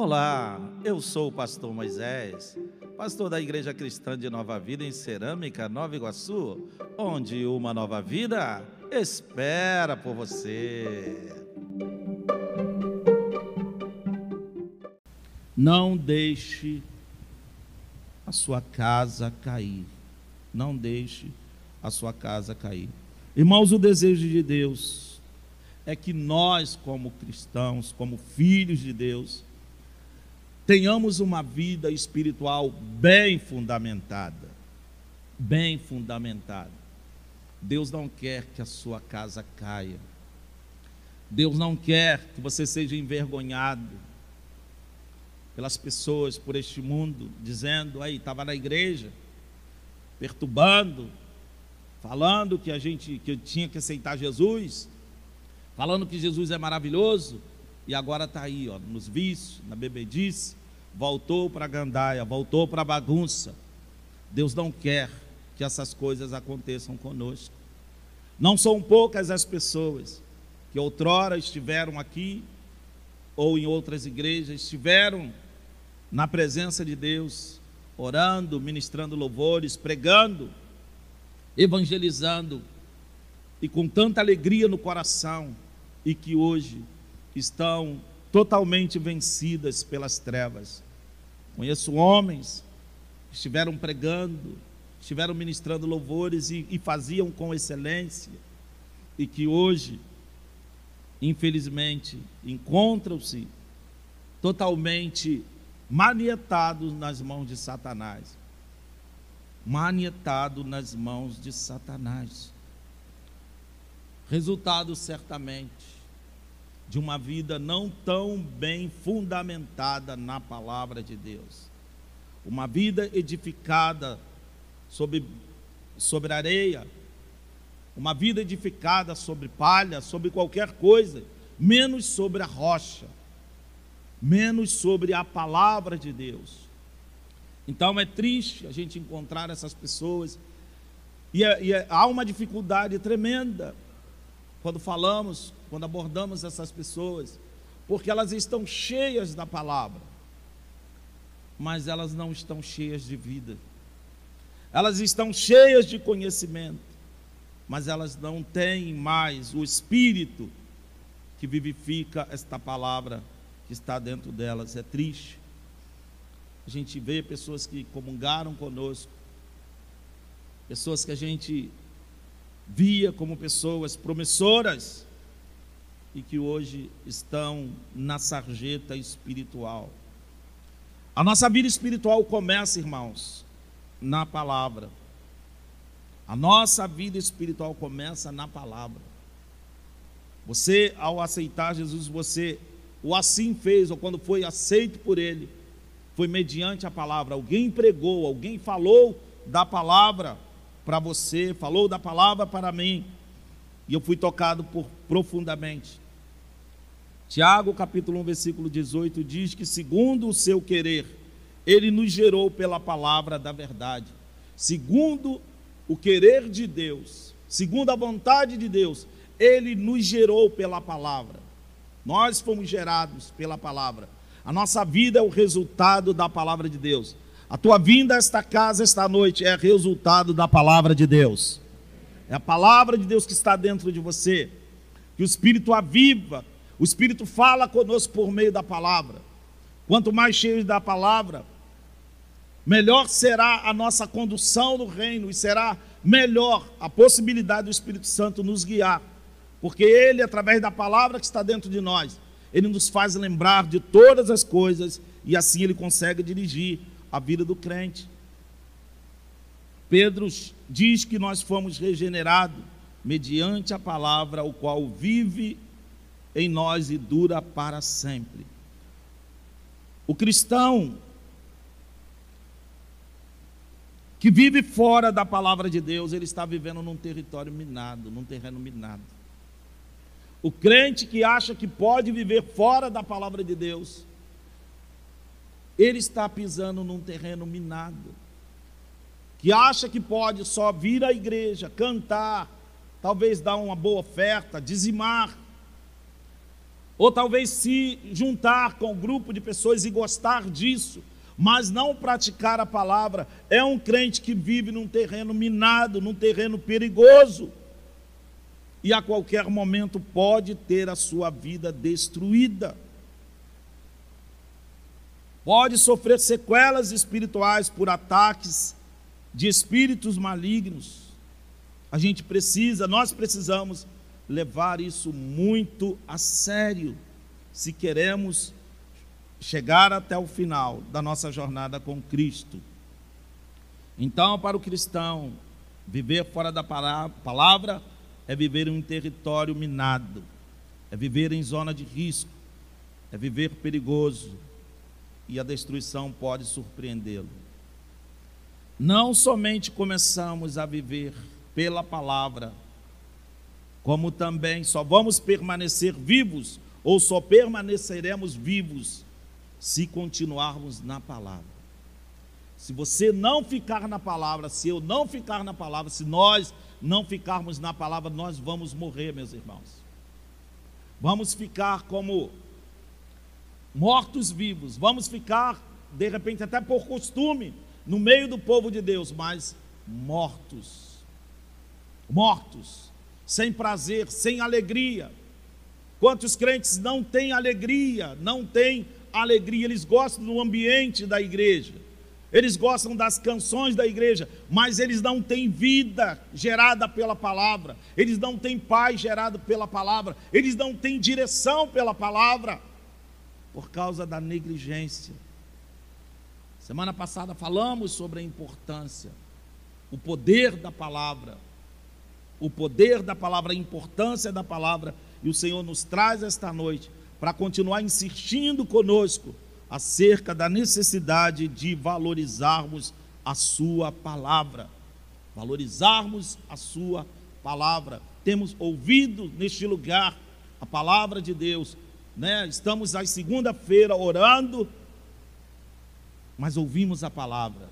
Olá, eu sou o pastor Moisés, pastor da Igreja Cristã de Nova Vida em Cerâmica, Nova Iguaçu, onde uma nova vida espera por você. Não deixe a sua casa cair. Não deixe a sua casa cair. Irmãos, o desejo de Deus é que nós, como cristãos, como filhos de Deus, tenhamos uma vida espiritual bem fundamentada. Bem fundamentada. Deus não quer que a sua casa caia. Deus não quer que você seja envergonhado pelas pessoas, por este mundo, dizendo, aí, estava na igreja, perturbando, falando que a gente que tinha que aceitar Jesus, falando que Jesus é maravilhoso, e agora está aí, ó, nos vícios, na bebedice, voltou para a gandaia, voltou para a bagunça. Deus não quer que essas coisas aconteçam conosco. Não são poucas as pessoas que outrora estiveram aqui ou em outras igrejas, estiveram na presença de Deus, orando, ministrando louvores, pregando, evangelizando e com tanta alegria no coração e que hoje estão totalmente vencidas pelas trevas. Conheço homens que estiveram pregando, estiveram ministrando louvores e, e faziam com excelência, e que hoje, infelizmente, encontram-se totalmente manietados nas mãos de Satanás. Manietado nas mãos de Satanás. Resultado certamente de uma vida não tão bem fundamentada na palavra de Deus. Uma vida edificada sobre, sobre areia, uma vida edificada sobre palha, sobre qualquer coisa, menos sobre a rocha, menos sobre a palavra de Deus. Então é triste a gente encontrar essas pessoas, e, é, e é, há uma dificuldade tremenda quando falamos, quando abordamos essas pessoas, porque elas estão cheias da palavra, mas elas não estão cheias de vida. Elas estão cheias de conhecimento, mas elas não têm mais o espírito que vivifica esta palavra que está dentro delas. É triste. A gente vê pessoas que comungaram conosco, pessoas que a gente via como pessoas promissoras e que hoje estão na sarjeta espiritual. A nossa vida espiritual começa, irmãos, na palavra. A nossa vida espiritual começa na palavra. Você, ao aceitar Jesus, você o assim fez, ou quando foi aceito por Ele, foi mediante a palavra. Alguém pregou, alguém falou da palavra para você, falou da palavra para mim, e eu fui tocado por profundamente. Tiago, capítulo 1, versículo 18 diz que segundo o seu querer, ele nos gerou pela palavra da verdade. Segundo o querer de Deus, segundo a vontade de Deus, ele nos gerou pela palavra. Nós fomos gerados pela palavra. A nossa vida é o resultado da palavra de Deus. A tua vinda a esta casa esta noite é resultado da palavra de Deus. É a palavra de Deus que está dentro de você. Que o Espírito aviva, o Espírito fala conosco por meio da palavra. Quanto mais cheios da palavra, melhor será a nossa condução no reino e será melhor a possibilidade do Espírito Santo nos guiar. Porque ele, através da palavra que está dentro de nós, ele nos faz lembrar de todas as coisas e assim ele consegue dirigir a vida do crente. Pedro diz que nós fomos regenerados mediante a palavra, o qual vive em nós e dura para sempre. O cristão que vive fora da palavra de Deus, ele está vivendo num território minado, num terreno minado. O crente que acha que pode viver fora da palavra de Deus, ele está pisando num terreno minado. Que acha que pode só vir à igreja, cantar, talvez dar uma boa oferta, dizimar, ou talvez se juntar com um grupo de pessoas e gostar disso, mas não praticar a palavra, é um crente que vive num terreno minado, num terreno perigoso. E a qualquer momento pode ter a sua vida destruída. Pode sofrer sequelas espirituais por ataques de espíritos malignos. A gente precisa, nós precisamos levar isso muito a sério, se queremos chegar até o final da nossa jornada com Cristo. Então, para o cristão, viver fora da palavra é viver em um território minado, é viver em zona de risco, é viver perigoso e a destruição pode surpreendê-lo. Não somente começamos a viver pela palavra, como também só vamos permanecer vivos ou só permaneceremos vivos se continuarmos na palavra. Se você não ficar na palavra, se eu não ficar na palavra, se nós não ficarmos na palavra, nós vamos morrer, meus irmãos. Vamos ficar como mortos-vivos, vamos ficar, de repente, até por costume, no meio do povo de Deus, mas mortos. Mortos, sem prazer, sem alegria. Quantos crentes não têm alegria, não têm alegria, eles gostam do ambiente da igreja, eles gostam das canções da igreja, mas eles não têm vida gerada pela palavra, eles não têm paz gerado pela palavra, eles não têm direção pela palavra, por causa da negligência. Semana passada falamos sobre a importância, o poder da palavra, o poder da palavra, a importância da palavra, e o Senhor nos traz esta noite para continuar insistindo conosco acerca da necessidade de valorizarmos a Sua palavra. Valorizarmos a Sua palavra. Temos ouvido neste lugar a palavra de Deus, né? Estamos às segunda-feira orando, mas ouvimos a palavra.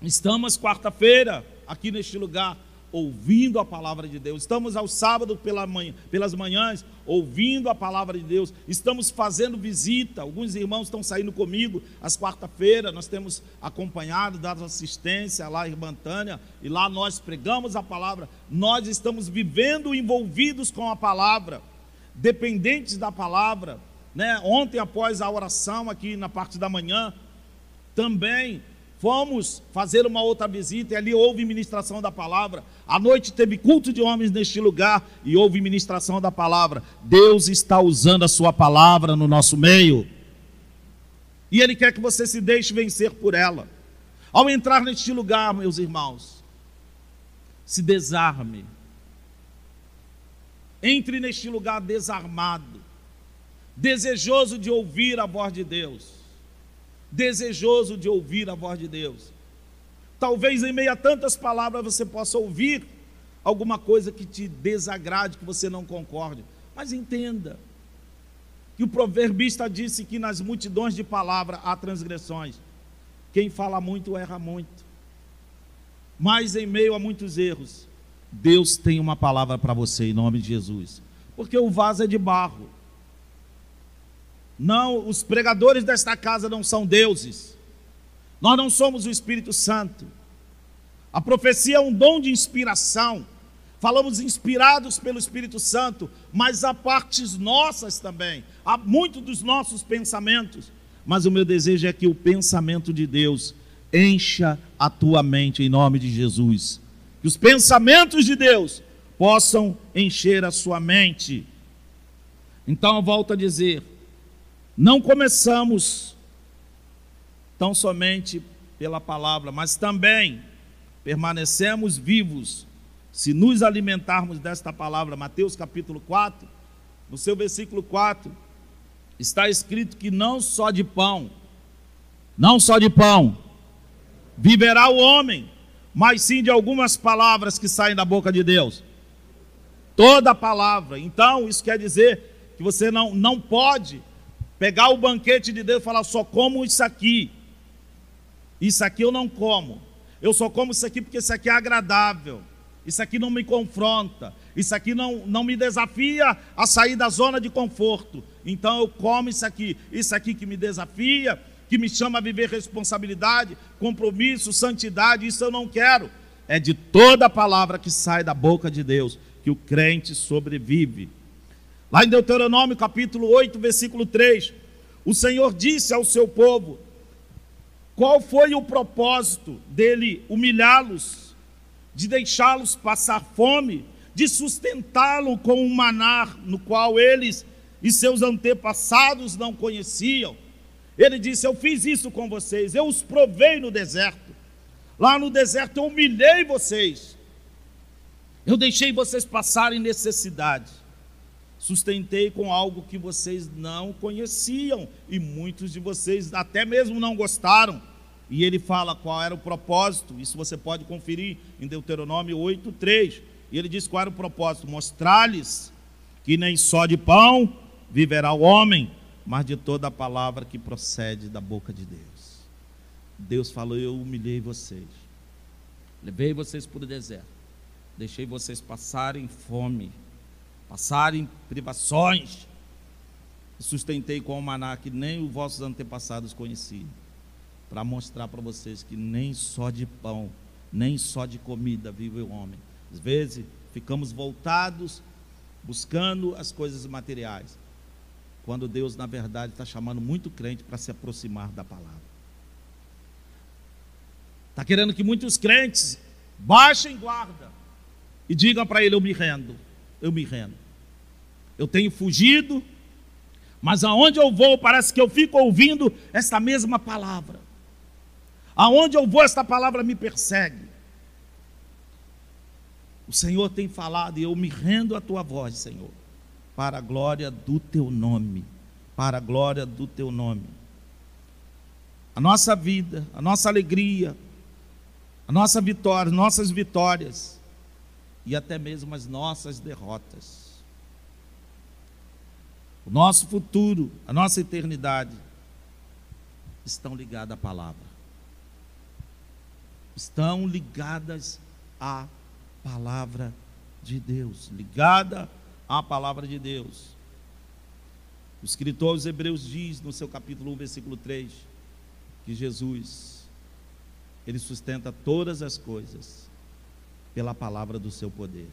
Estamos quarta-feira aqui neste lugar ouvindo a palavra de Deus. Estamos ao sábado pela manhã, pelas manhãs ouvindo a palavra de Deus. Estamos fazendo visita. Alguns irmãos estão saindo comigo às quarta-feira. Nós temos acompanhado, dado assistência lá em Tânia, e lá nós pregamos a palavra. Nós estamos vivendo envolvidos com a palavra, dependentes da palavra. Né? Ontem, após a oração aqui na parte da manhã, também Fomos fazer uma outra visita e ali houve ministração da palavra. À noite teve culto de homens neste lugar e houve ministração da palavra. Deus está usando a sua palavra no nosso meio. E Ele quer que você se deixe vencer por ela. Ao entrar neste lugar, meus irmãos, se desarme. Entre neste lugar desarmado, desejoso de ouvir a voz de Deus desejoso de ouvir a voz de Deus. Talvez em meio a tantas palavras você possa ouvir alguma coisa que te desagrade, que você não concorde. Mas entenda que o proverbista disse que nas multidões de palavras há transgressões. Quem fala muito erra muito. Mas em meio a muitos erros, Deus tem uma palavra para você em nome de Jesus. Porque o vaso é de barro. Não, os pregadores desta casa não são deuses. Nós não somos o Espírito Santo. A profecia é um dom de inspiração. Falamos inspirados pelo Espírito Santo, mas há partes nossas também. Há muitos dos nossos pensamentos. Mas o meu desejo é que o pensamento de Deus encha a tua mente em nome de Jesus. Que os pensamentos de Deus possam encher a sua mente. Então eu volto a dizer: não começamos tão somente pela palavra, mas também permanecemos vivos se nos alimentarmos desta palavra. Mateus capítulo 4, no seu versículo 4, está escrito que não só de pão, não só de pão, viverá o homem, mas sim de algumas palavras que saem da boca de Deus. Toda palavra. Então, isso quer dizer que você não, não pode pegar o banquete de Deus e falar: só como isso aqui. Isso aqui eu não como. Eu só como isso aqui porque isso aqui é agradável. Isso aqui não me confronta. Isso aqui não, não me desafia a sair da zona de conforto. Então eu como isso aqui. Isso aqui que me desafia, que me chama a viver responsabilidade, compromisso, santidade, isso eu não quero. É de toda palavra que sai da boca de Deus que o crente sobrevive. Lá em Deuteronômio capítulo 8, versículo 3, o Senhor disse ao seu povo: qual foi o propósito dele humilhá-los, de deixá-los passar fome, de sustentá-lo com um maná no qual eles e seus antepassados não conheciam? Ele disse: Eu fiz isso com vocês, eu os provei no deserto. Lá no deserto eu humilhei vocês, eu deixei vocês passarem necessidade, sustentei com algo que vocês não conheciam e muitos de vocês até mesmo não gostaram. E ele fala qual era o propósito, isso você pode conferir em Deuteronômio 8:3. E ele diz qual era o propósito: mostrar-lhes que nem só de pão viverá o homem, mas de toda a palavra que procede da boca de Deus. Deus falou: Eu humilhei vocês, levei vocês para o deserto, deixei vocês passarem fome, passarem privações, sustentei com o maná que nem os vossos antepassados conheciam, para mostrar para vocês que nem só de pão, nem só de comida vive o homem. Às vezes ficamos voltados buscando as coisas materiais, quando Deus, na verdade, está chamando muito crente para se aproximar da palavra. Está querendo que muitos crentes baixem guarda e digam para ele: Eu me rendo, eu me rendo. Eu tenho fugido, mas aonde eu vou, parece que eu fico ouvindo esta mesma palavra. Aonde eu vou, esta palavra me persegue. O Senhor tem falado e eu me rendo à tua voz, Senhor para a glória do teu nome. Para a glória do teu nome. A nossa vida, a nossa alegria, a nossa vitória, nossas vitórias e até mesmo as nossas derrotas. O nosso futuro, a nossa eternidade estão ligadas à palavra. Estão ligadas à palavra de Deus, ligada a palavra de Deus. O escritor aos Hebreus diz no seu capítulo 1, versículo 3, que Jesus, ele sustenta todas as coisas pela palavra do seu poder.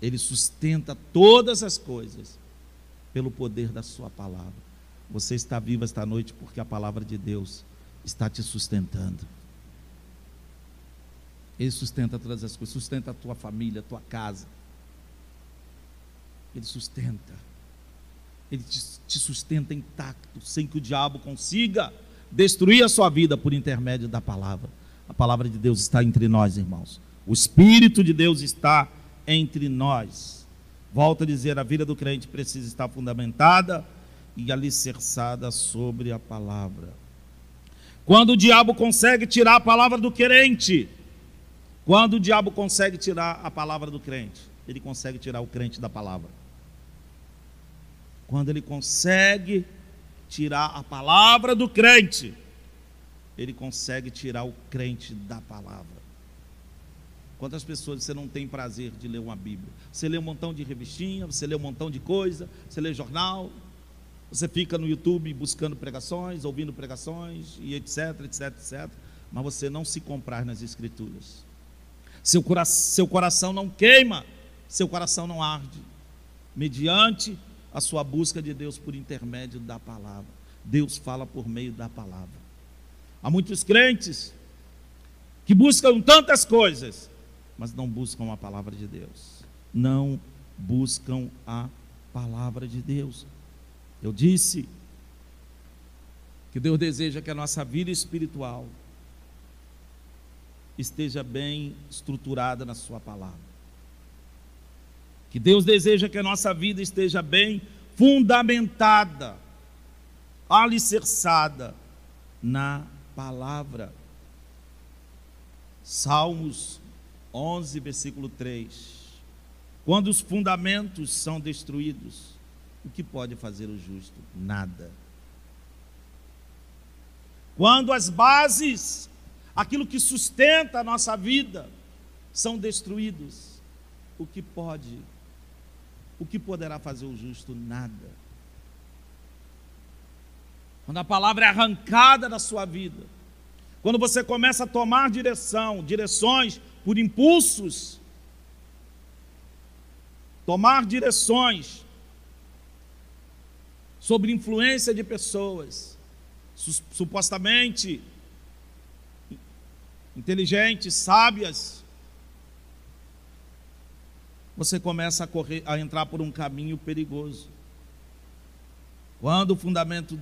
Ele sustenta todas as coisas pelo poder da sua palavra. Você está vivo esta noite porque a palavra de Deus está te sustentando. Ele sustenta todas as coisas, sustenta a tua família, a tua casa ele sustenta. Ele te sustenta intacto, sem que o diabo consiga destruir a sua vida por intermédio da palavra. A palavra de Deus está entre nós, irmãos. O Espírito de Deus está entre nós. Volto a dizer: a vida do crente precisa estar fundamentada e alicerçada sobre a palavra. Quando o diabo consegue tirar a palavra do crente, quando o diabo consegue tirar a palavra do crente, ele consegue tirar o crente da palavra quando ele consegue tirar a palavra do crente, ele consegue tirar o crente da palavra. Quantas pessoas você não tem prazer de ler uma Bíblia? Você lê um montão de revistinha, você lê um montão de coisa, você lê jornal, você fica no YouTube buscando pregações, ouvindo pregações e etc, etc, etc, mas você não se comprar nas Escrituras. Seu, cora seu coração não queima, seu coração não arde, mediante a sua busca de Deus por intermédio da palavra. Deus fala por meio da palavra. Há muitos crentes que buscam tantas coisas, mas não buscam a palavra de Deus. Não buscam a palavra de Deus. Eu disse que Deus deseja que a nossa vida espiritual esteja bem estruturada na Sua palavra que Deus deseja que a nossa vida esteja bem fundamentada, alicerçada na palavra. Salmos 11, versículo 3. Quando os fundamentos são destruídos, o que pode fazer o justo? Nada. Quando as bases, aquilo que sustenta a nossa vida, são destruídos, o que pode, o que poderá fazer o justo? Nada. Quando a palavra é arrancada da sua vida, quando você começa a tomar direção, direções por impulsos, tomar direções sobre influência de pessoas, supostamente inteligentes, sábias, você começa a correr, a entrar por um caminho perigoso. Quando, fundamento,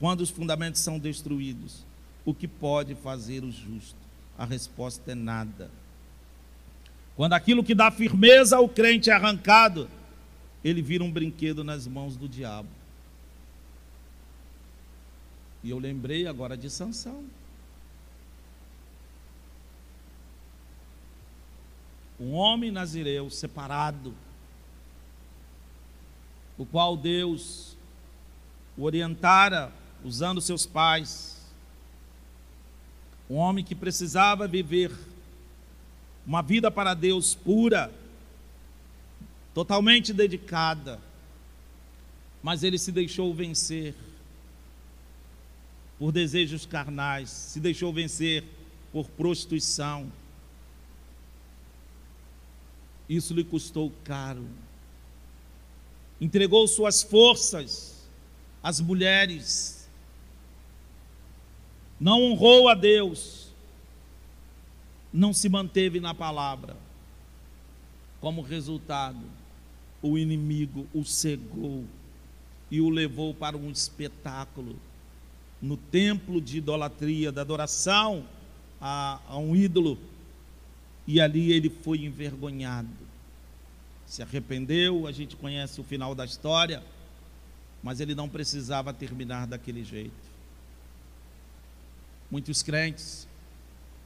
quando os fundamentos são destruídos, o que pode fazer o justo? A resposta é nada. Quando aquilo que dá firmeza ao crente é arrancado, ele vira um brinquedo nas mãos do diabo. E eu lembrei agora de Sansão. Um homem nazireu separado, o qual Deus o orientara usando seus pais. Um homem que precisava viver uma vida para Deus pura, totalmente dedicada, mas ele se deixou vencer por desejos carnais, se deixou vencer por prostituição. Isso lhe custou caro. Entregou suas forças às mulheres. Não honrou a Deus. Não se manteve na palavra. Como resultado, o inimigo o cegou e o levou para um espetáculo no templo de idolatria, da adoração a, a um ídolo e ali ele foi envergonhado. Se arrependeu, a gente conhece o final da história, mas ele não precisava terminar daquele jeito. Muitos crentes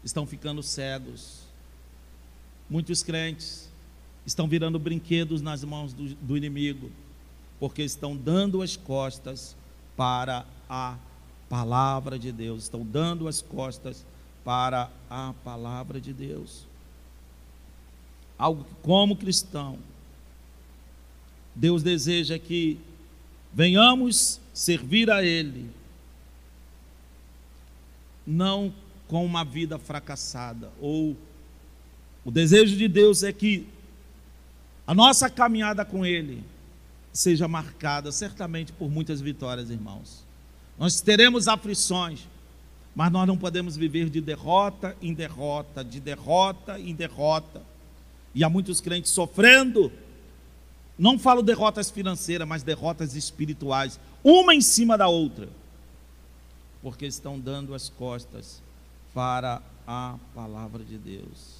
estão ficando cegos, muitos crentes estão virando brinquedos nas mãos do, do inimigo, porque estão dando as costas para a palavra de Deus, estão dando as costas para a palavra de Deus algo que, como cristão, Deus deseja que venhamos servir a Ele, não com uma vida fracassada, ou o desejo de Deus é que a nossa caminhada com Ele seja marcada certamente por muitas vitórias, irmãos. Nós teremos aflições, mas nós não podemos viver de derrota em derrota, de derrota em derrota. E há muitos crentes sofrendo. Não falo derrotas financeiras, mas derrotas espirituais, uma em cima da outra. Porque estão dando as costas para a palavra de Deus.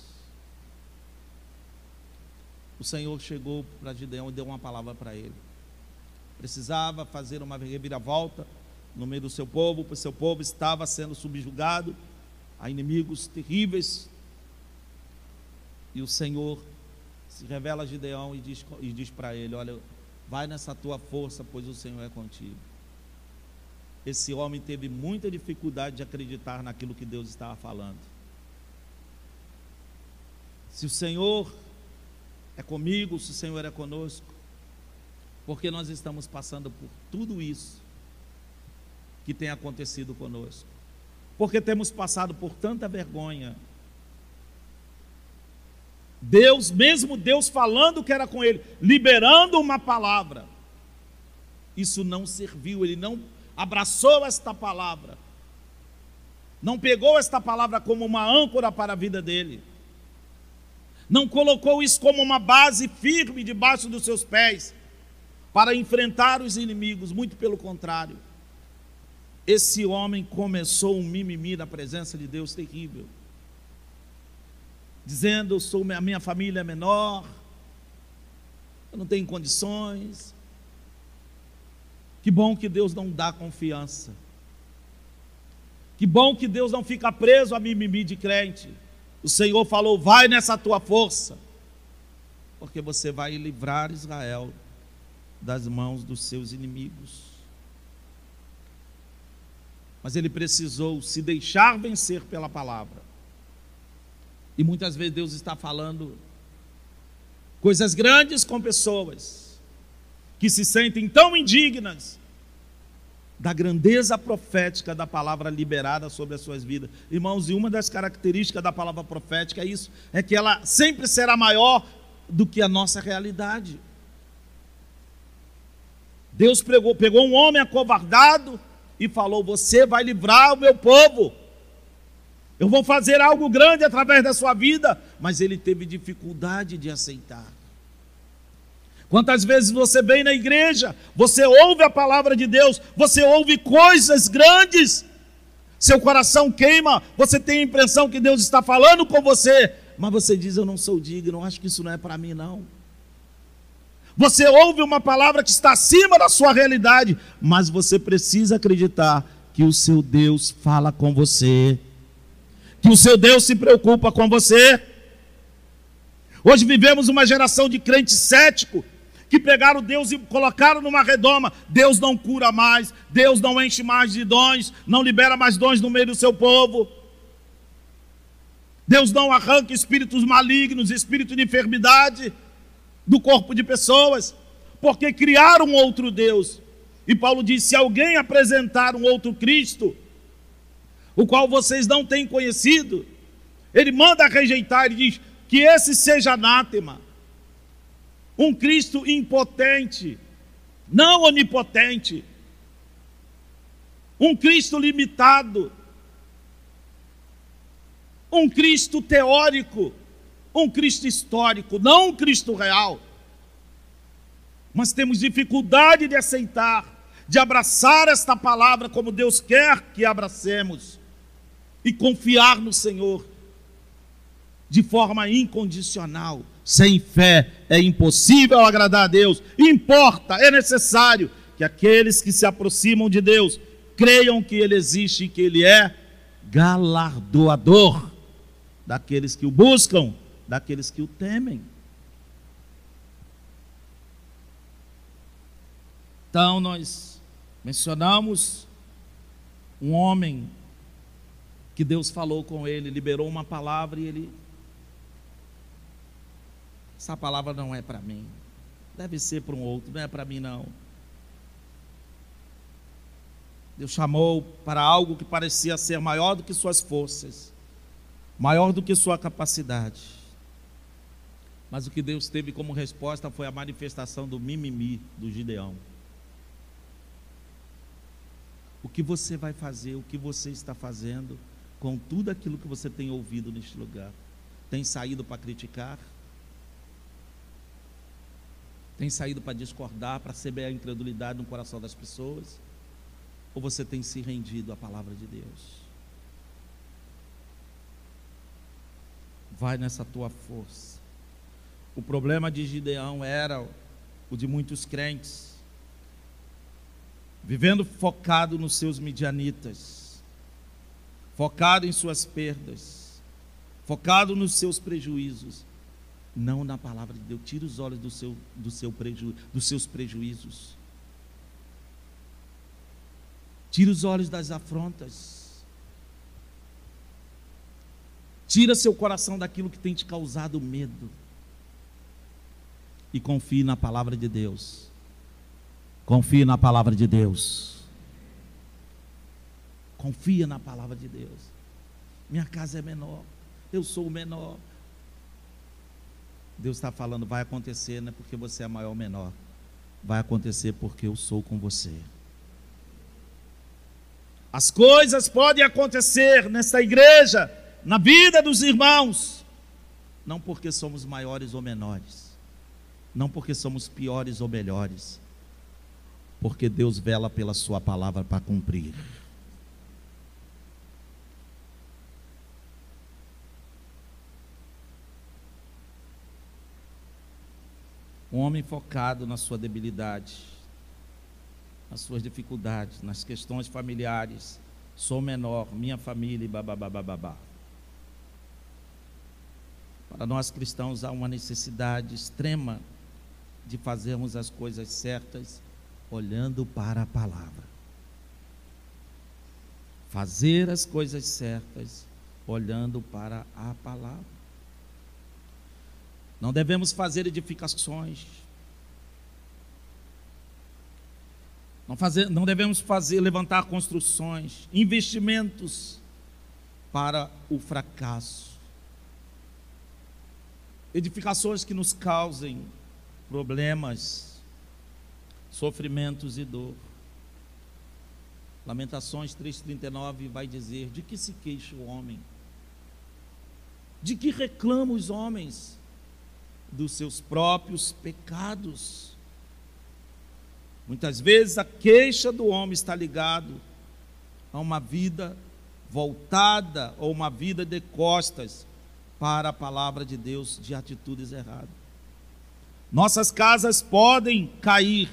O Senhor chegou para Gideão e deu uma palavra para ele. Precisava fazer uma reviravolta no meio do seu povo, porque seu povo estava sendo subjugado a inimigos terríveis, e o Senhor se revela a Gideão e diz, e diz para ele: Olha, vai nessa tua força, pois o Senhor é contigo. Esse homem teve muita dificuldade de acreditar naquilo que Deus estava falando. Se o Senhor é comigo, se o Senhor é conosco, porque nós estamos passando por tudo isso que tem acontecido conosco, porque temos passado por tanta vergonha, Deus, mesmo Deus falando que era com ele, liberando uma palavra, isso não serviu, ele não abraçou esta palavra, não pegou esta palavra como uma âncora para a vida dele, não colocou isso como uma base firme debaixo dos seus pés para enfrentar os inimigos, muito pelo contrário. Esse homem começou um mimimi na presença de Deus terrível dizendo: sou, a minha família é menor, eu não tenho condições. Que bom que Deus não dá confiança. Que bom que Deus não fica preso a mimimi de crente. O Senhor falou: vai nessa tua força, porque você vai livrar Israel das mãos dos seus inimigos. Mas ele precisou se deixar vencer pela palavra. E muitas vezes Deus está falando Coisas grandes com pessoas que se sentem tão indignas da grandeza profética da palavra liberada sobre as suas vidas. Irmãos, e uma das características da palavra profética é isso, é que ela sempre será maior do que a nossa realidade. Deus pegou um homem acovardado e falou: Você vai livrar o meu povo. Eu vou fazer algo grande através da sua vida. Mas ele teve dificuldade de aceitar. Quantas vezes você vem na igreja, você ouve a palavra de Deus, você ouve coisas grandes, seu coração queima, você tem a impressão que Deus está falando com você, mas você diz: Eu não sou digno, acho que isso não é para mim, não. Você ouve uma palavra que está acima da sua realidade, mas você precisa acreditar que o seu Deus fala com você, o seu Deus se preocupa com você. Hoje vivemos uma geração de crentes céticos que pegaram Deus e colocaram numa redoma. Deus não cura mais, Deus não enche mais de dons, não libera mais dons no meio do seu povo. Deus não arranca espíritos malignos, espírito de enfermidade do corpo de pessoas, porque criaram outro Deus. E Paulo diz: se alguém apresentar um outro Cristo, o qual vocês não têm conhecido, ele manda rejeitar, ele diz que esse seja anátema um Cristo impotente, não onipotente, um Cristo limitado, um Cristo teórico, um Cristo histórico, não um Cristo real. Mas temos dificuldade de aceitar, de abraçar esta palavra como Deus quer que abracemos e confiar no Senhor de forma incondicional. Sem fé é impossível agradar a Deus. Importa, é necessário que aqueles que se aproximam de Deus creiam que Ele existe e que Ele é galardoador daqueles que o buscam, daqueles que o temem. Então, nós mencionamos um homem que Deus falou com ele, liberou uma palavra e ele essa palavra não é para mim. Deve ser para um outro, não é para mim não. Deus chamou para algo que parecia ser maior do que suas forças, maior do que sua capacidade. Mas o que Deus teve como resposta foi a manifestação do mimimi do Gideão. O que você vai fazer, o que você está fazendo com tudo aquilo que você tem ouvido neste lugar? Tem saído para criticar? Tem saído para discordar, para semear a incredulidade no coração das pessoas? Ou você tem se rendido à palavra de Deus? Vai nessa tua força. O problema de Gideão era o de muitos crentes, vivendo focado nos seus midianitas, focado em suas perdas, focado nos seus prejuízos, não na palavra de Deus. Tira os olhos do seu, do seu preju, dos seus prejuízos. Tira os olhos das afrontas. Tira seu coração daquilo que tem te causado medo. E confie na palavra de Deus. Confie na palavra de Deus. Confia na palavra de Deus. Minha casa é menor. Eu sou o menor. Deus está falando, vai acontecer, não é porque você é maior ou menor. Vai acontecer porque eu sou com você. As coisas podem acontecer nesta igreja, na vida dos irmãos, não porque somos maiores ou menores, não porque somos piores ou melhores, porque Deus vela pela Sua palavra para cumprir. Um homem focado na sua debilidade, nas suas dificuldades, nas questões familiares. Sou menor, minha família e babá. Para nós cristãos há uma necessidade extrema de fazermos as coisas certas olhando para a palavra. Fazer as coisas certas olhando para a palavra. Não devemos fazer edificações. Não, fazer, não devemos fazer levantar construções, investimentos para o fracasso. Edificações que nos causem problemas, sofrimentos e dor. Lamentações 3,39 vai dizer: De que se queixa o homem? De que reclamam os homens? Dos seus próprios pecados. Muitas vezes a queixa do homem está ligado a uma vida voltada ou uma vida de costas para a palavra de Deus de atitudes erradas. Nossas casas podem cair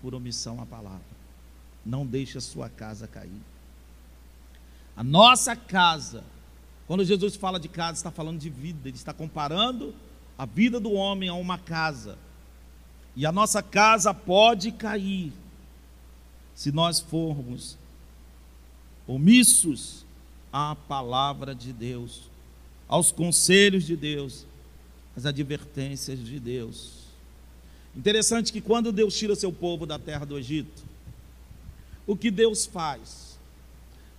por omissão à palavra não deixe a sua casa cair. A nossa casa, quando Jesus fala de casa, está falando de vida, ele está comparando a vida do homem a uma casa. E a nossa casa pode cair se nós formos omissos à palavra de Deus, aos conselhos de Deus, às advertências de Deus. Interessante que quando Deus tira seu povo da terra do Egito, o que Deus faz?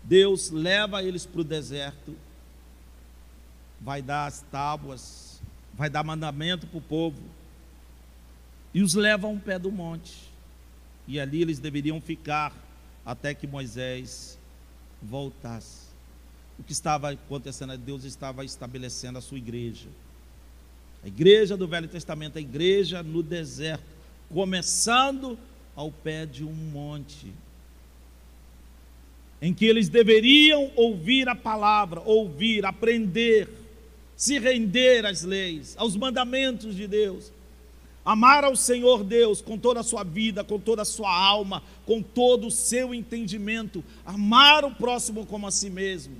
Deus leva eles para o deserto, vai dar as tábuas, vai dar mandamento para o povo, e os leva a um pé do monte, e ali eles deveriam ficar até que Moisés voltasse. O que estava acontecendo? Deus estava estabelecendo a sua igreja. A igreja do Velho Testamento, a igreja no deserto, começando ao pé de um monte, em que eles deveriam ouvir a palavra, ouvir, aprender, se render às leis, aos mandamentos de Deus, amar ao Senhor Deus com toda a sua vida, com toda a sua alma, com todo o seu entendimento, amar o próximo como a si mesmo.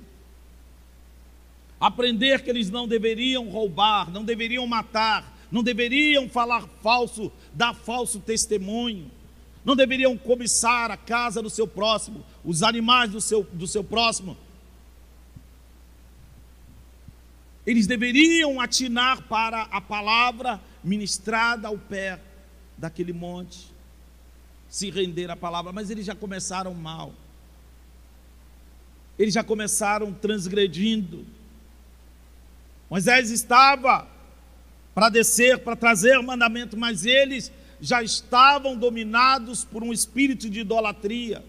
Aprender que eles não deveriam roubar, não deveriam matar, não deveriam falar falso, dar falso testemunho não deveriam cobiçar a casa do seu próximo, os animais do seu, do seu próximo. Eles deveriam atinar para a palavra ministrada ao pé daquele monte, se render à palavra, mas eles já começaram mal. Eles já começaram transgredindo. Moisés estava para descer, para trazer o mandamento, mas eles já estavam dominados por um espírito de idolatria,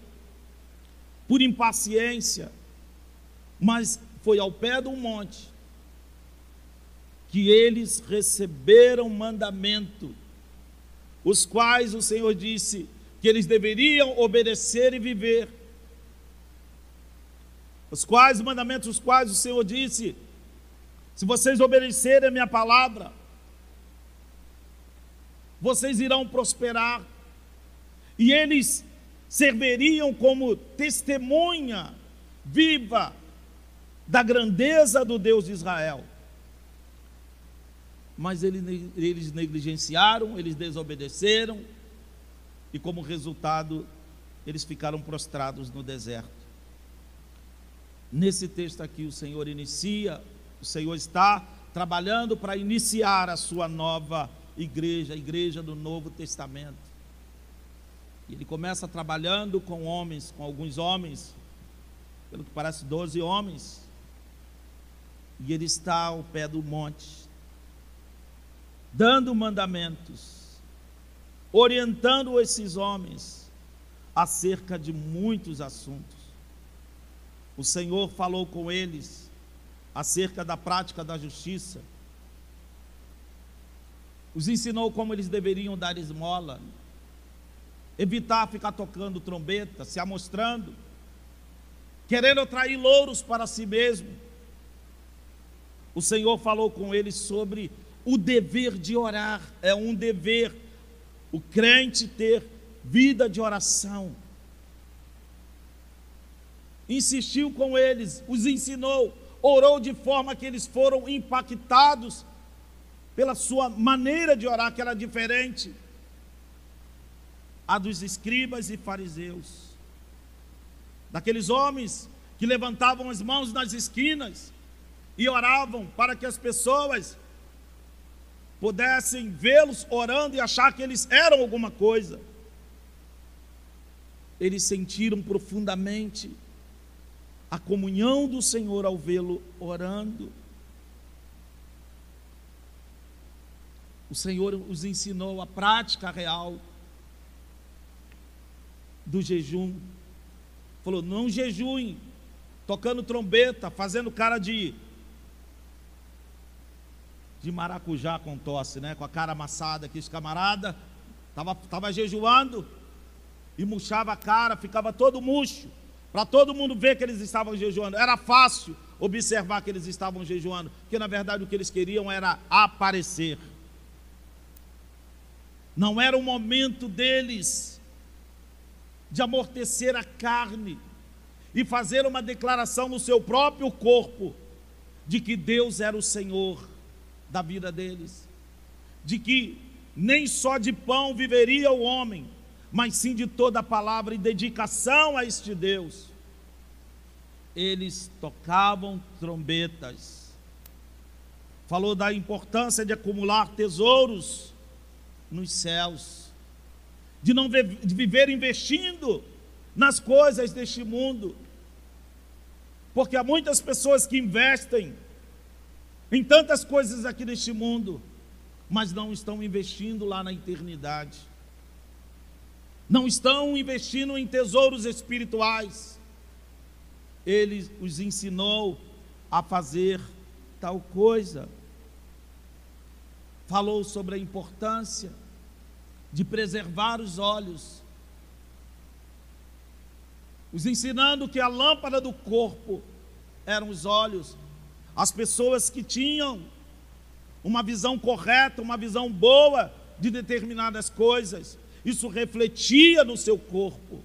por impaciência, mas foi ao pé do monte que eles receberam mandamento, os quais o Senhor disse que eles deveriam obedecer e viver. Os quais mandamentos, os quais o Senhor disse: se vocês obedecerem a minha palavra, vocês irão prosperar. E eles serviriam como testemunha viva da grandeza do Deus de Israel. Mas eles negligenciaram, eles desobedeceram, e como resultado, eles ficaram prostrados no deserto. Nesse texto aqui, o Senhor inicia, o Senhor está trabalhando para iniciar a sua nova igreja, a igreja do Novo Testamento. Ele começa trabalhando com homens, com alguns homens, pelo que parece 12 homens. E ele está ao pé do monte, dando mandamentos, orientando esses homens acerca de muitos assuntos. O Senhor falou com eles acerca da prática da justiça, os ensinou como eles deveriam dar esmola, evitar ficar tocando trombeta, se amostrando, querendo atrair louros para si mesmo. O Senhor falou com eles sobre o dever de orar, é um dever o crente ter vida de oração. Insistiu com eles, os ensinou, orou de forma que eles foram impactados pela sua maneira de orar, que era diferente a dos escribas e fariseus, daqueles homens que levantavam as mãos nas esquinas e oravam para que as pessoas pudessem vê-los orando e achar que eles eram alguma coisa. Eles sentiram profundamente a comunhão do Senhor ao vê-lo orando. O Senhor os ensinou a prática real do jejum. Falou: não jejuem, tocando trombeta, fazendo cara de de maracujá com tosse, né? Com a cara amassada aqui, esse camarada tava, tava jejuando e murchava a cara, ficava todo murcho, para todo mundo ver que eles estavam jejuando. Era fácil observar que eles estavam jejuando, porque na verdade o que eles queriam era aparecer. Não era o momento deles de amortecer a carne e fazer uma declaração no seu próprio corpo de que Deus era o Senhor da vida deles, de que nem só de pão viveria o homem, mas sim de toda a palavra e dedicação a este Deus. Eles tocavam trombetas. Falou da importância de acumular tesouros nos céus, de não de viver investindo nas coisas deste mundo. Porque há muitas pessoas que investem em tantas coisas aqui neste mundo, mas não estão investindo lá na eternidade. Não estão investindo em tesouros espirituais. Ele os ensinou a fazer tal coisa. Falou sobre a importância de preservar os olhos, os ensinando que a lâmpada do corpo eram os olhos, as pessoas que tinham uma visão correta, uma visão boa de determinadas coisas, isso refletia no seu corpo,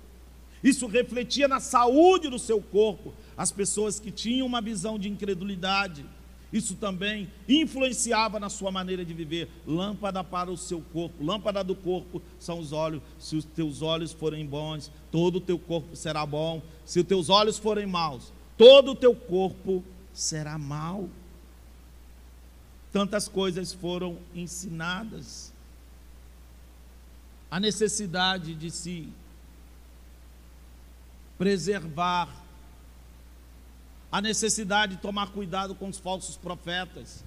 isso refletia na saúde do seu corpo. As pessoas que tinham uma visão de incredulidade, isso também influenciava na sua maneira de viver. Lâmpada para o seu corpo, lâmpada do corpo são os olhos. Se os teus olhos forem bons, todo o teu corpo será bom. Se os teus olhos forem maus, todo o teu corpo será mal. Tantas coisas foram ensinadas. A necessidade de se preservar, a necessidade de tomar cuidado com os falsos profetas,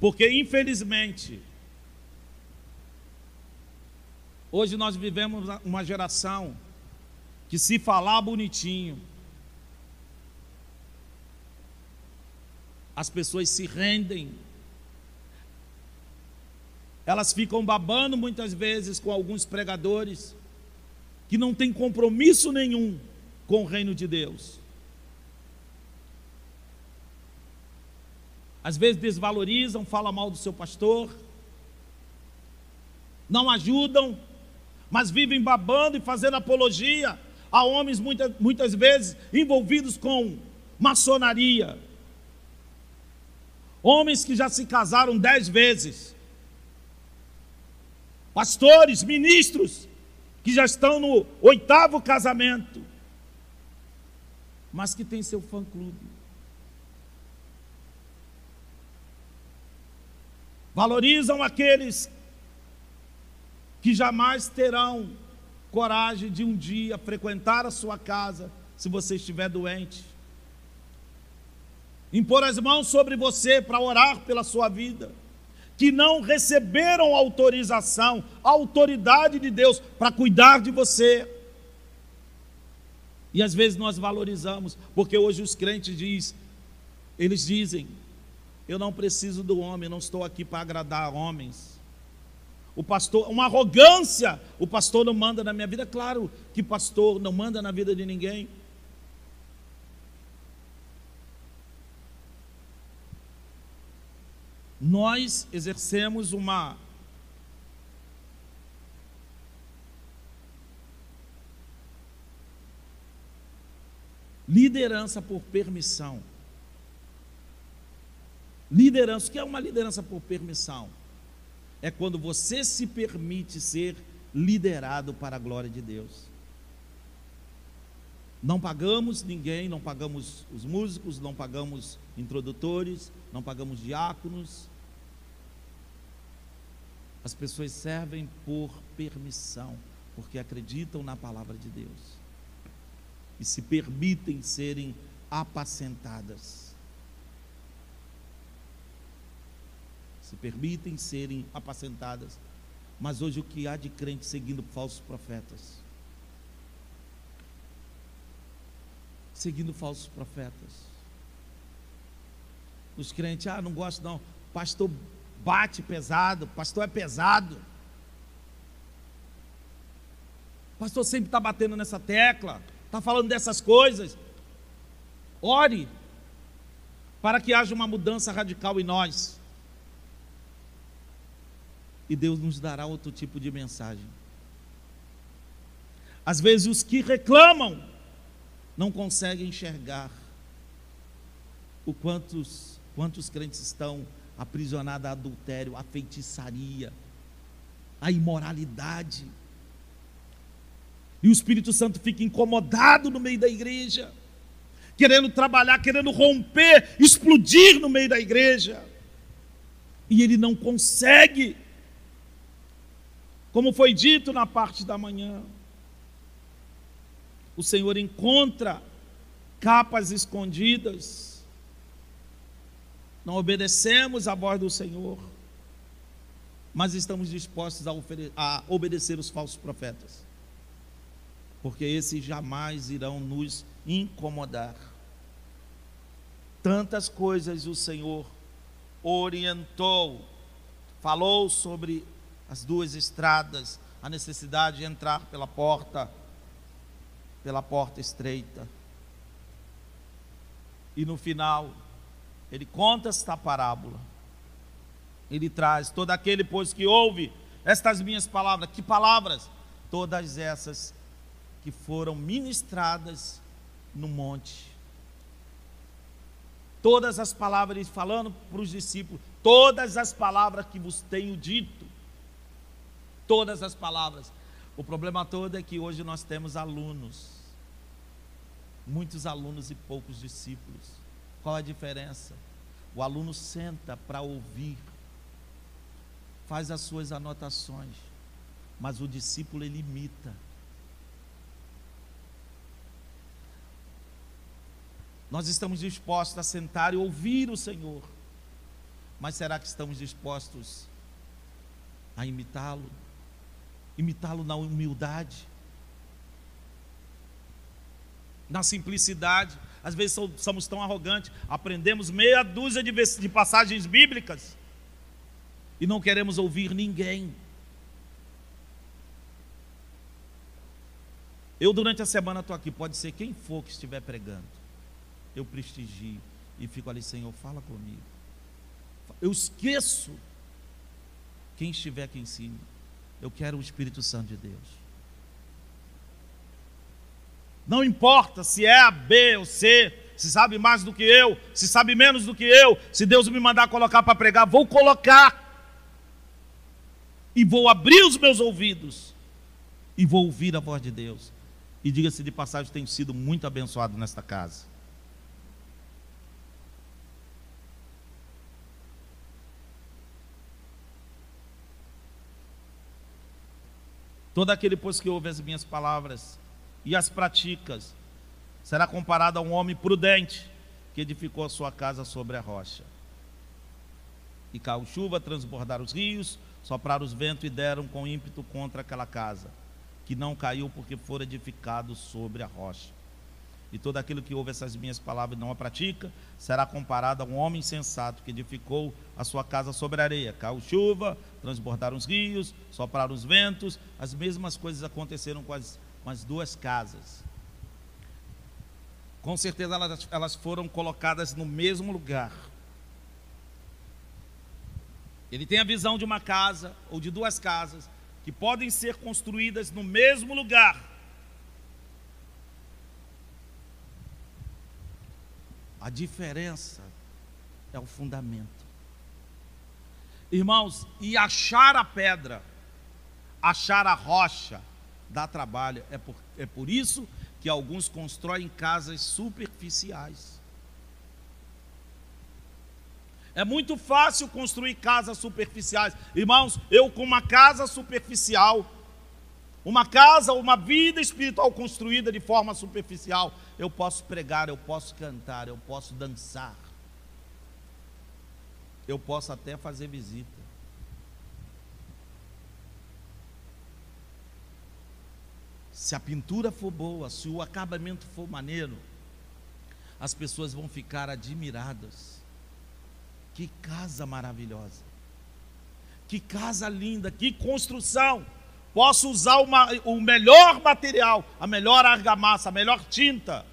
porque infelizmente, hoje nós vivemos uma geração que se falar bonitinho, as pessoas se rendem. Elas ficam babando muitas vezes com alguns pregadores que não têm compromisso nenhum com o reino de Deus. Às vezes desvalorizam, falam mal do seu pastor, não ajudam, mas vivem babando e fazendo apologia a homens muitas, muitas vezes envolvidos com maçonaria, homens que já se casaram dez vezes, pastores, ministros, que já estão no oitavo casamento, mas que tem seu fã-clube. Valorizam aqueles que jamais terão coragem de um dia frequentar a sua casa se você estiver doente impor as mãos sobre você para orar pela sua vida, que não receberam autorização, autoridade de Deus para cuidar de você. E às vezes nós valorizamos, porque hoje os crentes diz, eles dizem: eu não preciso do homem, não estou aqui para agradar homens. O pastor, uma arrogância, o pastor não manda na minha vida, claro que pastor não manda na vida de ninguém. Nós exercemos uma liderança por permissão. Liderança, o que é uma liderança por permissão? É quando você se permite ser liderado para a glória de Deus. Não pagamos ninguém, não pagamos os músicos, não pagamos introdutores, não pagamos diáconos. As pessoas servem por permissão, porque acreditam na palavra de Deus e se permitem serem apacentadas. Se permitem serem apacentadas. Mas hoje o que há de crente seguindo falsos profetas? Seguindo falsos profetas. Os crentes, ah, não gosto não. Pastor bate pesado, pastor é pesado. Pastor sempre está batendo nessa tecla, está falando dessas coisas. Ore para que haja uma mudança radical em nós. E Deus nos dará outro tipo de mensagem. Às vezes os que reclamam não conseguem enxergar o quantos quantos crentes estão aprisionados a adultério, a feitiçaria, a imoralidade. E o Espírito Santo fica incomodado no meio da igreja, querendo trabalhar, querendo romper, explodir no meio da igreja. E ele não consegue. Como foi dito na parte da manhã, o Senhor encontra capas escondidas. Não obedecemos a voz do Senhor, mas estamos dispostos a, a obedecer os falsos profetas porque esses jamais irão nos incomodar. Tantas coisas o Senhor orientou, falou sobre as duas estradas, a necessidade de entrar pela porta, pela porta estreita. E no final, ele conta esta parábola. Ele traz todo aquele, pois, que ouve estas minhas palavras. Que palavras? Todas essas que foram ministradas no monte. Todas as palavras, falando para os discípulos, todas as palavras que vos tenho dito, todas as palavras. O problema todo é que hoje nós temos alunos, muitos alunos e poucos discípulos. Qual a diferença? O aluno senta para ouvir, faz as suas anotações, mas o discípulo ele imita Nós estamos dispostos a sentar e ouvir o Senhor, mas será que estamos dispostos a imitá-lo? Imitá-lo na humildade, na simplicidade. Às vezes somos tão arrogantes, aprendemos meia dúzia de, passagens bíblicas e não queremos ouvir ninguém. Eu, durante a semana, estou aqui, pode ser quem for que estiver pregando eu prestigio e fico ali, Senhor, fala comigo. Eu esqueço quem estiver aqui em cima. Eu quero o Espírito Santo de Deus. Não importa se é A, B ou C, se sabe mais do que eu, se sabe menos do que eu, se Deus me mandar colocar para pregar, vou colocar. E vou abrir os meus ouvidos e vou ouvir a voz de Deus. E diga-se de passagem, tenho sido muito abençoado nesta casa. Todo aquele, pois, que ouve as minhas palavras e as praticas, será comparado a um homem prudente que edificou a sua casa sobre a rocha. E caiu chuva, transbordaram os rios, sopraram os ventos e deram com ímpeto contra aquela casa, que não caiu porque fora edificado sobre a rocha. E todo aquele que ouve essas minhas palavras e não a pratica, será comparado a um homem sensato que edificou a sua casa sobre a areia. Caiu chuva, transbordaram os rios, sopraram os ventos. As mesmas coisas aconteceram com as, com as duas casas. Com certeza elas, elas foram colocadas no mesmo lugar. Ele tem a visão de uma casa ou de duas casas que podem ser construídas no mesmo lugar A diferença é o fundamento. Irmãos, e achar a pedra, achar a rocha, dá trabalho. É por, é por isso que alguns constroem casas superficiais. É muito fácil construir casas superficiais. Irmãos, eu com uma casa superficial, uma casa, uma vida espiritual construída de forma superficial, eu posso pregar, eu posso cantar, eu posso dançar. Eu posso até fazer visita. Se a pintura for boa, se o acabamento for maneiro, as pessoas vão ficar admiradas. Que casa maravilhosa. Que casa linda, que construção. Posso usar uma, o melhor material, a melhor argamassa, a melhor tinta.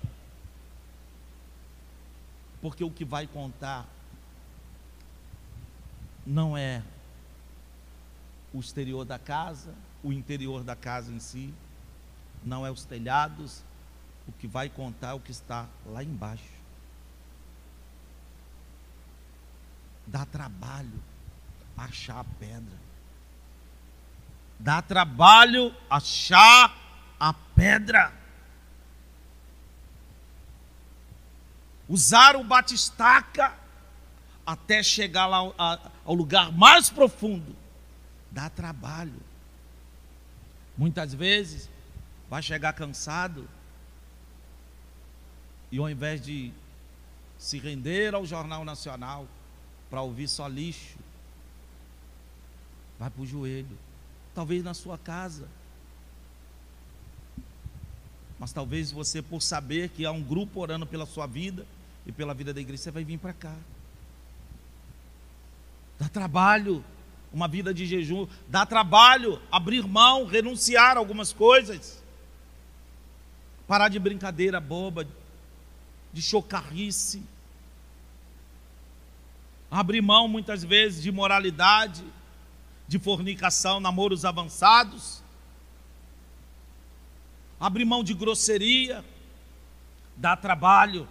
Porque o que vai contar não é o exterior da casa, o interior da casa em si, não é os telhados, o que vai contar é o que está lá embaixo. Dá trabalho achar a pedra. Dá trabalho achar a pedra. Usar o batistaca até chegar lá ao lugar mais profundo. Dá trabalho. Muitas vezes vai chegar cansado e ao invés de se render ao Jornal Nacional para ouvir só lixo, vai para o joelho. Talvez na sua casa. Mas talvez você, por saber que há um grupo orando pela sua vida e pela vida da igreja, você vai vir para cá. Dá trabalho uma vida de jejum, dá trabalho abrir mão, renunciar a algumas coisas. Parar de brincadeira boba, de chocarrice. Abrir mão muitas vezes de moralidade, de fornicação, namoros avançados. Abrir mão de grosseria, dá trabalho.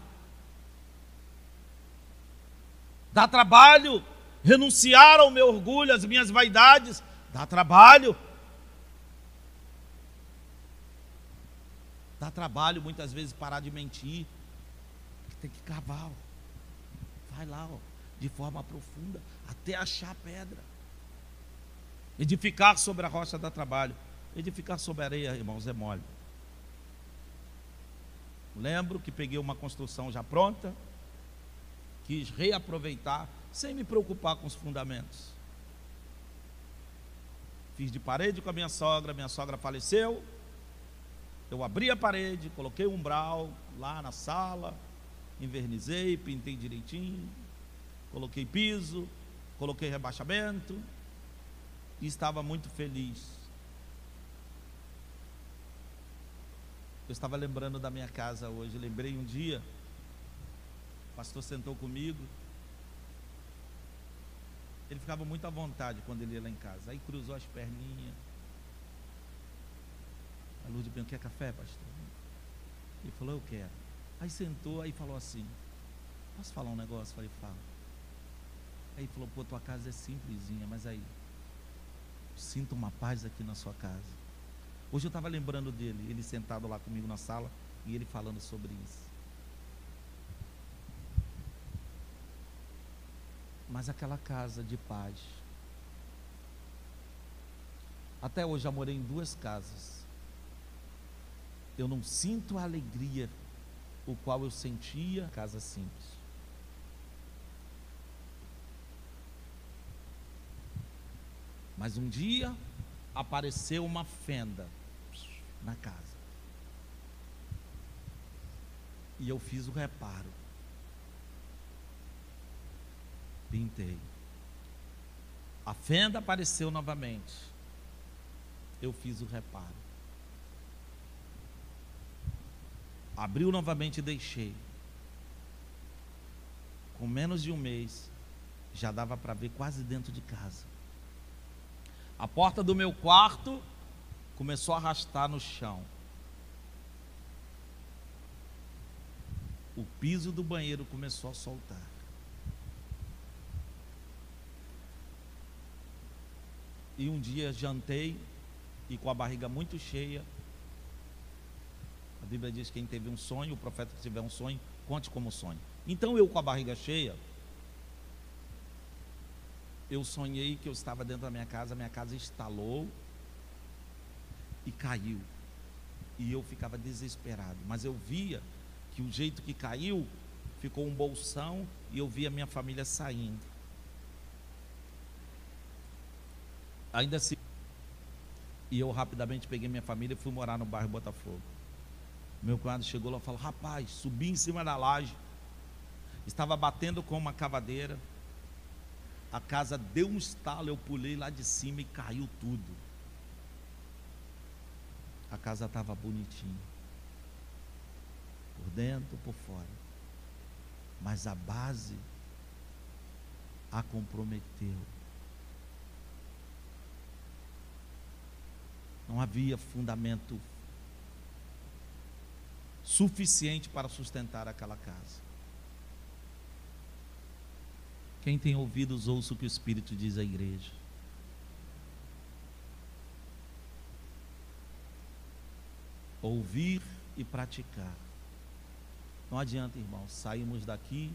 Dá trabalho renunciar ao meu orgulho, às minhas vaidades, dá trabalho. Dá trabalho muitas vezes parar de mentir. Tem que cavar. Ó. Vai lá, ó, de forma profunda, até achar a pedra. Edificar sobre a rocha dá trabalho. Edificar sobre a areia, irmãos, é mole. Lembro que peguei uma construção já pronta, quis reaproveitar sem me preocupar com os fundamentos. Fiz de parede com a minha sogra, minha sogra faleceu. Eu abri a parede, coloquei um umbral lá na sala, invernizei, pintei direitinho, coloquei piso, coloquei rebaixamento e estava muito feliz. Eu estava lembrando da minha casa hoje, lembrei um dia, o pastor sentou comigo, ele ficava muito à vontade quando ele ia lá em casa. Aí cruzou as perninhas. A Lourdes perguntou, quer café, pastor? Ele falou, eu quero. Aí sentou, aí falou assim, posso falar um negócio? Falei, fala. Aí falou, pô, tua casa é simplesinha, mas aí, sinto uma paz aqui na sua casa. Hoje eu estava lembrando dele, ele sentado lá comigo na sala e ele falando sobre isso. mas aquela casa de paz. Até hoje já morei em duas casas. Eu não sinto a alegria o qual eu sentia casa simples. Mas um dia apareceu uma fenda na casa. E eu fiz o reparo pintei. A fenda apareceu novamente. Eu fiz o reparo. Abriu novamente e deixei. Com menos de um mês, já dava para ver quase dentro de casa. A porta do meu quarto começou a arrastar no chão. O piso do banheiro começou a soltar. E um dia jantei e com a barriga muito cheia. A Bíblia diz que quem teve um sonho, o profeta que tiver um sonho, conte como sonho. Então eu com a barriga cheia, eu sonhei que eu estava dentro da minha casa, minha casa instalou e caiu. E eu ficava desesperado, mas eu via que o jeito que caiu ficou um bolsão e eu via minha família saindo. Ainda assim, e eu rapidamente peguei minha família e fui morar no bairro Botafogo. Meu cunhado chegou lá e falou: Rapaz, subi em cima da laje, estava batendo com uma cavadeira, a casa deu um estalo, eu pulei lá de cima e caiu tudo. A casa estava bonitinha, por dentro, por fora, mas a base a comprometeu. Não havia fundamento suficiente para sustentar aquela casa. Quem tem ouvidos, ouça o que o Espírito diz à igreja. Ouvir e praticar. Não adianta, irmão, sairmos daqui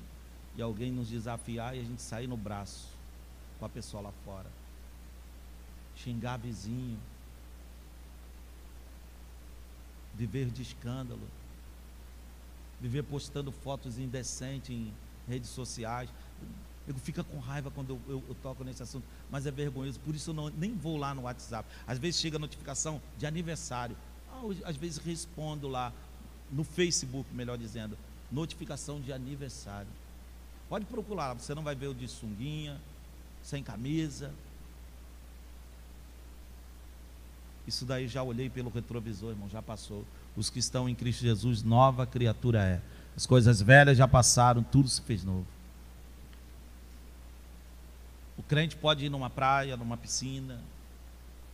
e alguém nos desafiar e a gente sair no braço com a pessoa lá fora. Xingar vizinho. Viver de escândalo. Viver postando fotos indecentes em redes sociais. Eu fico com raiva quando eu, eu, eu, toco nesse assunto, mas é vergonhoso, por isso eu não, nem vou lá no WhatsApp. Às vezes chega notificação de aniversário, às vezes respondo lá no Facebook, melhor dizendo, notificação de aniversário. Pode procurar, você não vai ver o de sunguinha, sem camisa. Isso daí já olhei pelo retrovisor, irmão, já passou. Os que estão em Cristo Jesus, nova criatura é. As coisas velhas já passaram, tudo se fez novo. O crente pode ir numa praia, numa piscina,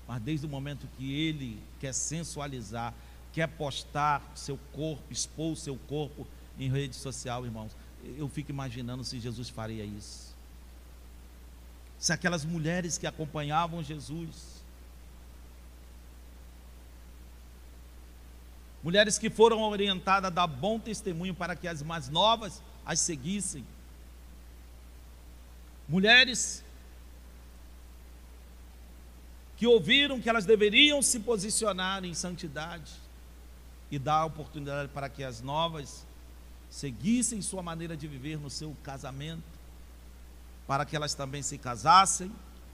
mas desde o momento que ele quer sensualizar, quer postar seu corpo, expor o seu corpo em rede social, irmãos, eu fico imaginando se Jesus faria isso. Se aquelas mulheres que acompanhavam Jesus, mulheres que foram orientadas a dar bom testemunho para que as mais novas as seguissem, mulheres que ouviram que elas deveriam se posicionar em santidade e dar oportunidade para que as novas seguissem sua maneira de viver no seu casamento, para que elas também se casassem,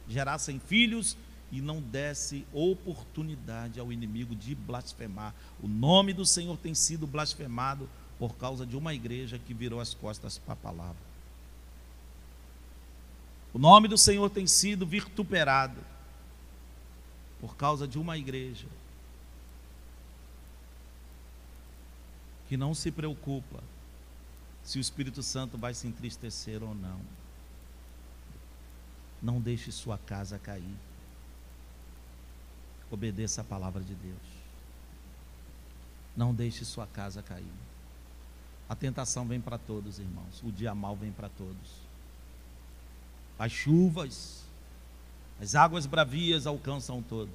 gerassem filhos e não desse oportunidade ao inimigo de blasfemar. O nome do Senhor tem sido blasfemado por causa de uma igreja que virou as costas para a palavra. O nome do Senhor tem sido vituperado por causa de uma igreja que não se preocupa se o Espírito Santo vai se entristecer ou não. Não deixe sua casa cair. Obedeça a palavra de Deus. Não deixe sua casa cair. A tentação vem para todos, irmãos. O dia mal vem para todos. As chuvas as águas bravias alcançam todos.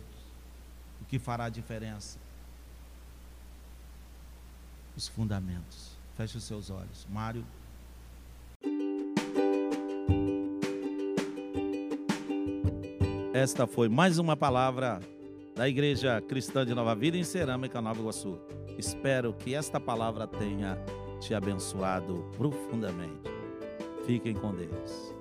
O que fará a diferença? Os fundamentos. Feche os seus olhos. Mário. Esta foi mais uma palavra da Igreja Cristã de Nova Vida em Cerâmica, Nova Iguaçu. Espero que esta palavra tenha te abençoado profundamente. Fiquem com Deus.